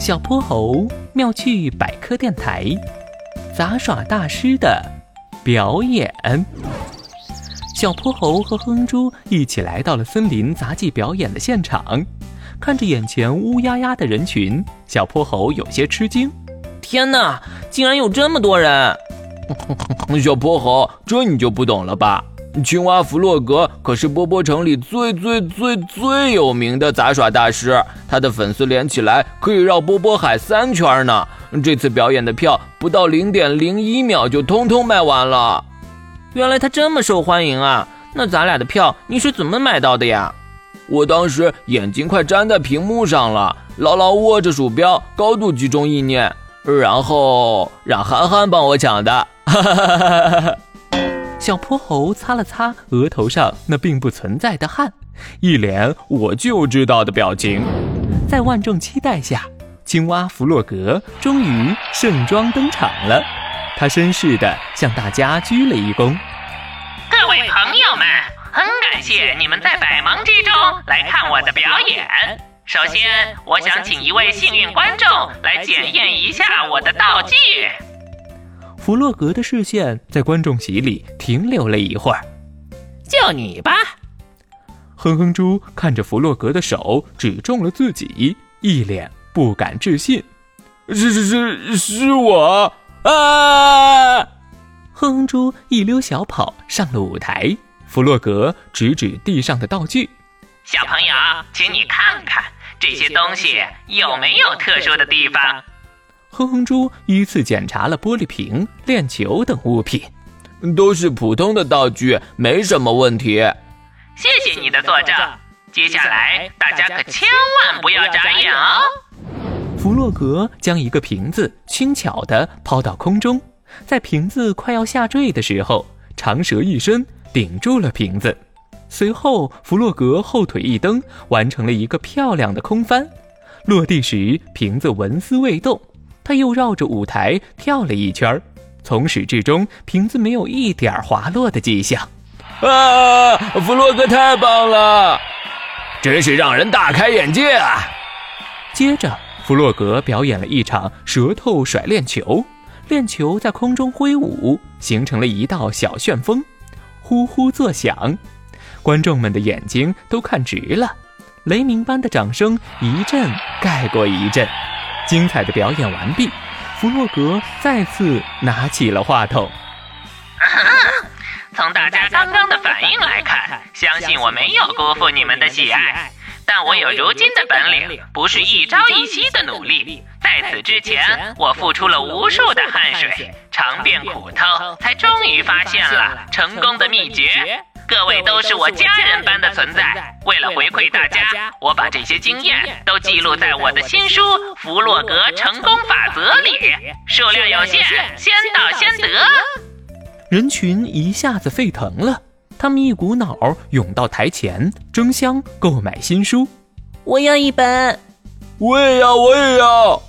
小泼猴妙趣百科电台，杂耍大师的表演。小泼猴和哼猪一起来到了森林杂技表演的现场，看着眼前乌压压的人群，小泼猴有些吃惊。天哪，竟然有这么多人！小泼猴，这你就不懂了吧？青蛙弗洛格可是波波城里最最最最有名的杂耍大师，他的粉丝连起来可以绕波波海三圈呢。这次表演的票不到零点零一秒就通通卖完了。原来他这么受欢迎啊！那咱俩的票你是怎么买到的呀？我当时眼睛快粘在屏幕上了，牢牢握着鼠标，高度集中意念，然后让憨憨帮我抢的。哈哈哈哈哈！小泼猴擦了擦额头上那并不存在的汗，一脸我就知道的表情。在万众期待下，青蛙弗洛格终于盛装登场了。他绅士地向大家鞠了一躬：“各位朋友们，很感谢你们在百忙之中来看我的表演。首先，我想请一位幸运观众来检验一下我的道具。”弗洛格的视线在观众席里停留了一会儿，就你吧。哼哼猪看着弗洛格的手指中了自己，一脸不敢置信：“是是是，是我啊！”哼哼猪一溜小跑上了舞台，弗洛格指指地上的道具：“小朋友，请你看看这些东西有没有特殊的地方。”哼哼猪依次检查了玻璃瓶、链球等物品，都是普通的道具，没什么问题。谢谢你的作证。接下来大家可千万不要眨眼哦。弗洛格将一个瓶子轻巧地抛到空中，在瓶子快要下坠的时候，长蛇一伸顶住了瓶子。随后，弗洛格后腿一蹬，完成了一个漂亮的空翻。落地时，瓶子纹丝未动。他又绕着舞台跳了一圈从始至终瓶子没有一点滑落的迹象。啊，弗洛格太棒了，真是让人大开眼界啊！接着，弗洛格表演了一场舌头甩链球，链球在空中挥舞，形成了一道小旋风，呼呼作响，观众们的眼睛都看直了，雷鸣般的掌声一阵盖过一阵。精彩的表演完毕，弗洛格再次拿起了话筒。从大家刚刚的反应来看，相信我没有辜负你们的喜爱。但我有如今的本领，不是一朝一夕的努力。在此之前，我付出了无数的汗水，尝遍苦头，才终于发现了成功的秘诀。各位都是我家人般的存在。为了回馈大家，我把这些经验都记录在我的新书《弗洛格成功法则》里。数量有限，先到先得。人群一下子沸腾了，他们一股脑涌到台前，争相购买新书。我要一本，我也要，我也要。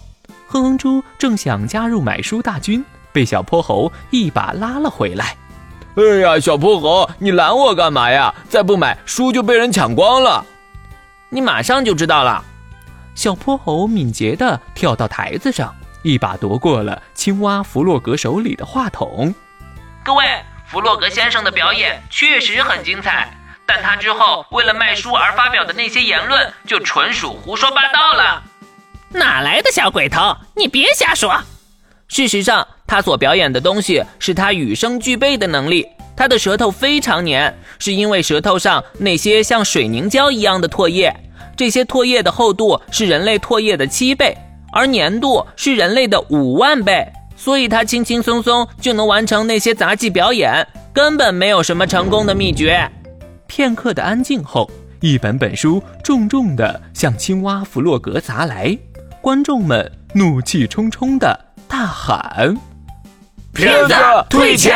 哼哼猪正想加入买书大军，被小泼猴一把拉了回来。哎呀，小泼猴，你拦我干嘛呀？再不买书就被人抢光了。你马上就知道了。小泼猴敏捷地跳到台子上，一把夺过了青蛙弗洛格手里的话筒。各位，弗洛格先生的表演确实很精彩，但他之后为了卖书而发表的那些言论就纯属胡说八道了。哪来的小鬼头？你别瞎说。事实上，他所表演的东西是他与生俱备的能力。他的舌头非常黏，是因为舌头上那些像水凝胶一样的唾液。这些唾液的厚度是人类唾液的七倍，而粘度是人类的五万倍。所以，他轻轻松松就能完成那些杂技表演，根本没有什么成功的秘诀。片刻的安静后，一本本书重重地向青蛙弗洛格砸来，观众们怒气冲冲地。大喊：骗子，退钱！